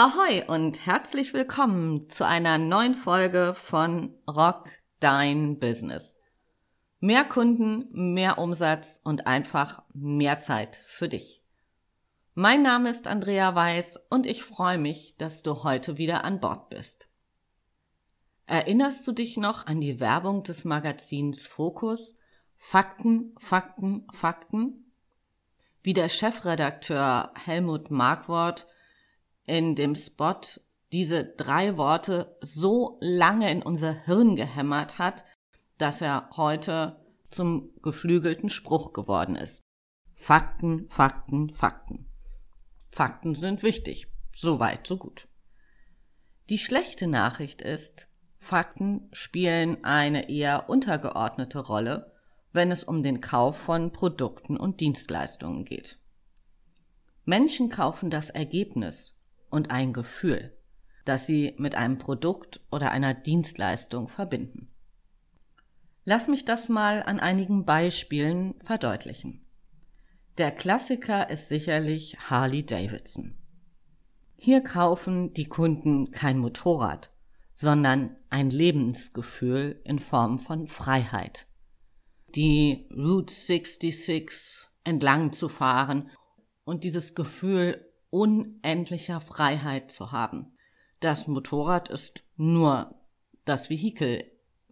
Ahoi und herzlich willkommen zu einer neuen Folge von Rock Dein Business. Mehr Kunden, mehr Umsatz und einfach mehr Zeit für dich. Mein Name ist Andrea Weiß und ich freue mich, dass du heute wieder an Bord bist. Erinnerst du dich noch an die Werbung des Magazins Focus? Fakten, Fakten, Fakten? Wie der Chefredakteur Helmut Markwort in dem Spot diese drei Worte so lange in unser Hirn gehämmert hat, dass er heute zum geflügelten Spruch geworden ist. Fakten, Fakten, Fakten. Fakten sind wichtig. So weit, so gut. Die schlechte Nachricht ist, Fakten spielen eine eher untergeordnete Rolle, wenn es um den Kauf von Produkten und Dienstleistungen geht. Menschen kaufen das Ergebnis und ein Gefühl, das sie mit einem Produkt oder einer Dienstleistung verbinden. Lass mich das mal an einigen Beispielen verdeutlichen. Der Klassiker ist sicherlich Harley Davidson. Hier kaufen die Kunden kein Motorrad, sondern ein Lebensgefühl in Form von Freiheit. Die Route 66 entlang zu fahren und dieses Gefühl unendlicher Freiheit zu haben. Das Motorrad ist nur das Vehikel,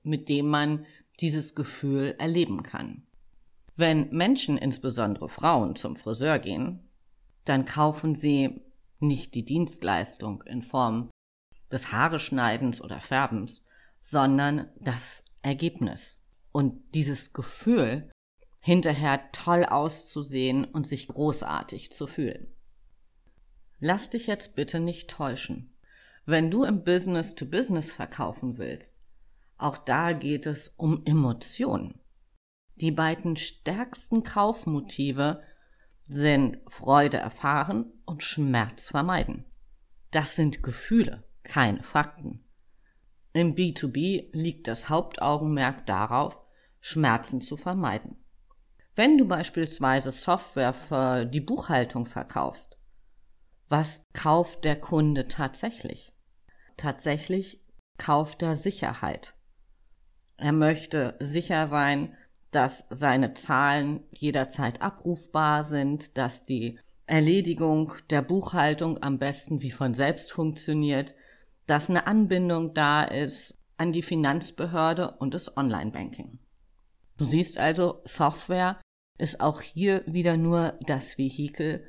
mit dem man dieses Gefühl erleben kann. Wenn Menschen, insbesondere Frauen, zum Friseur gehen, dann kaufen sie nicht die Dienstleistung in Form des Haareschneidens oder Färbens, sondern das Ergebnis und dieses Gefühl, hinterher toll auszusehen und sich großartig zu fühlen. Lass dich jetzt bitte nicht täuschen. Wenn du im Business to Business verkaufen willst, auch da geht es um Emotionen. Die beiden stärksten Kaufmotive sind Freude erfahren und Schmerz vermeiden. Das sind Gefühle, keine Fakten. Im B2B liegt das Hauptaugenmerk darauf, Schmerzen zu vermeiden. Wenn du beispielsweise Software für die Buchhaltung verkaufst, was kauft der Kunde tatsächlich? Tatsächlich kauft er Sicherheit. Er möchte sicher sein, dass seine Zahlen jederzeit abrufbar sind, dass die Erledigung der Buchhaltung am besten wie von selbst funktioniert, dass eine Anbindung da ist an die Finanzbehörde und das Online-Banking. Du siehst also, Software ist auch hier wieder nur das Vehikel,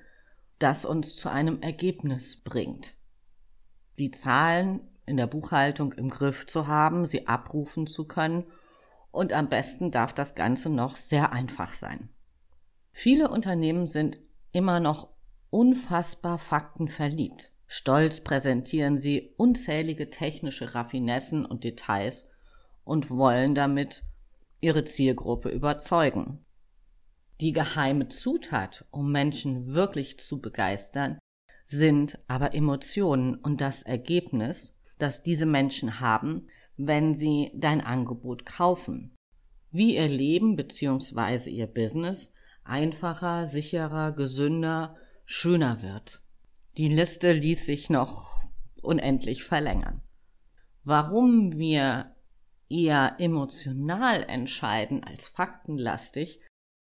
das uns zu einem Ergebnis bringt. Die Zahlen in der Buchhaltung im Griff zu haben, sie abrufen zu können und am besten darf das Ganze noch sehr einfach sein. Viele Unternehmen sind immer noch unfassbar faktenverliebt. Stolz präsentieren sie unzählige technische Raffinessen und Details und wollen damit ihre Zielgruppe überzeugen. Die geheime Zutat, um Menschen wirklich zu begeistern, sind aber Emotionen und das Ergebnis, das diese Menschen haben, wenn sie dein Angebot kaufen. Wie ihr Leben bzw. ihr Business einfacher, sicherer, gesünder, schöner wird. Die Liste ließ sich noch unendlich verlängern. Warum wir eher emotional entscheiden als faktenlastig,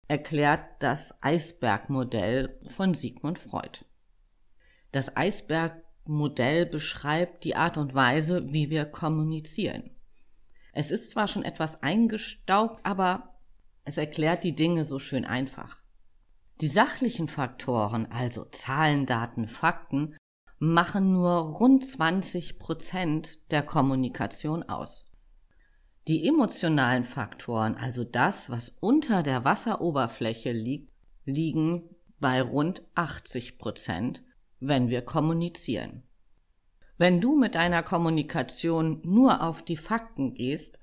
erklärt das Eisbergmodell von Sigmund Freud. Das Eisbergmodell beschreibt die Art und Weise, wie wir kommunizieren. Es ist zwar schon etwas eingestaubt, aber es erklärt die Dinge so schön einfach. Die sachlichen Faktoren, also Zahlen, Daten, Fakten, machen nur rund 20 Prozent der Kommunikation aus. Die emotionalen Faktoren, also das, was unter der Wasseroberfläche liegt, liegen bei rund 80 Prozent, wenn wir kommunizieren. Wenn du mit deiner Kommunikation nur auf die Fakten gehst,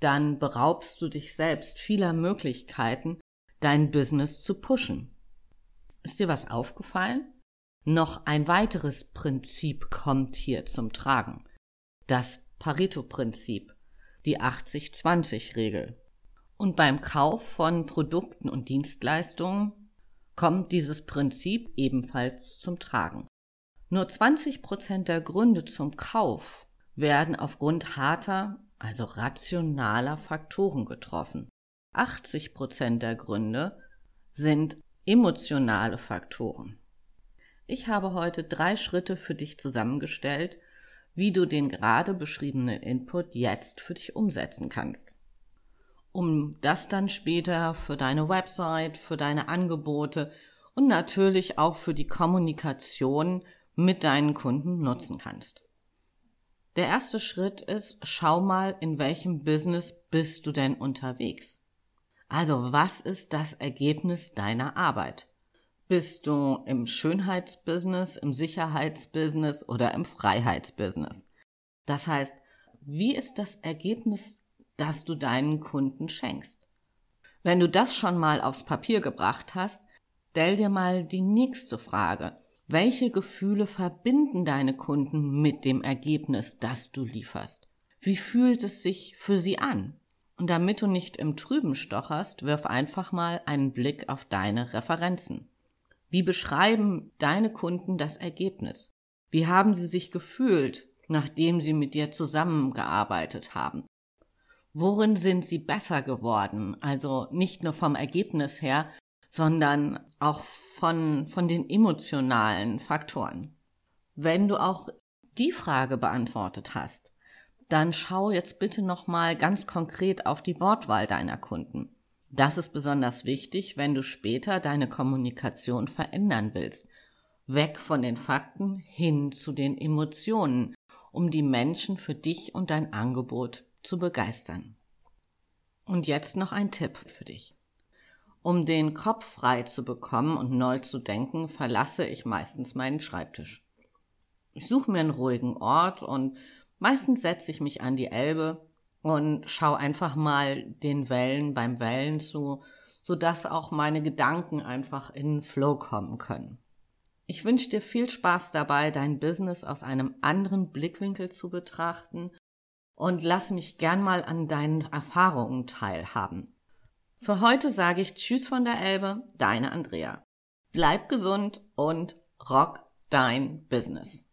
dann beraubst du dich selbst vieler Möglichkeiten, dein Business zu pushen. Ist dir was aufgefallen? Noch ein weiteres Prinzip kommt hier zum Tragen. Das Pareto-Prinzip die 80-20-Regel. Und beim Kauf von Produkten und Dienstleistungen kommt dieses Prinzip ebenfalls zum Tragen. Nur 20 Prozent der Gründe zum Kauf werden aufgrund harter, also rationaler Faktoren getroffen. 80 Prozent der Gründe sind emotionale Faktoren. Ich habe heute drei Schritte für dich zusammengestellt, wie du den gerade beschriebenen Input jetzt für dich umsetzen kannst. Um das dann später für deine Website, für deine Angebote und natürlich auch für die Kommunikation mit deinen Kunden nutzen kannst. Der erste Schritt ist, schau mal, in welchem Business bist du denn unterwegs? Also, was ist das Ergebnis deiner Arbeit? Bist du im Schönheitsbusiness, im Sicherheitsbusiness oder im Freiheitsbusiness? Das heißt, wie ist das Ergebnis, das du deinen Kunden schenkst? Wenn du das schon mal aufs Papier gebracht hast, stell dir mal die nächste Frage. Welche Gefühle verbinden deine Kunden mit dem Ergebnis, das du lieferst? Wie fühlt es sich für sie an? Und damit du nicht im Trüben stocherst, wirf einfach mal einen Blick auf deine Referenzen. Wie beschreiben deine Kunden das Ergebnis? Wie haben sie sich gefühlt, nachdem sie mit dir zusammengearbeitet haben? Worin sind sie besser geworden? Also nicht nur vom Ergebnis her, sondern auch von, von den emotionalen Faktoren. Wenn du auch die Frage beantwortet hast, dann schau jetzt bitte nochmal ganz konkret auf die Wortwahl deiner Kunden. Das ist besonders wichtig, wenn du später deine Kommunikation verändern willst. Weg von den Fakten hin zu den Emotionen, um die Menschen für dich und dein Angebot zu begeistern. Und jetzt noch ein Tipp für dich. Um den Kopf frei zu bekommen und neu zu denken, verlasse ich meistens meinen Schreibtisch. Ich suche mir einen ruhigen Ort und meistens setze ich mich an die Elbe und schaue einfach mal den Wellen beim Wellen zu, sodass auch meine Gedanken einfach in Flow kommen können. Ich wünsche dir viel Spaß dabei, dein Business aus einem anderen Blickwinkel zu betrachten und lass mich gern mal an deinen Erfahrungen teilhaben. Für heute sage ich Tschüss von der Elbe, deine Andrea. Bleib gesund und rock dein Business.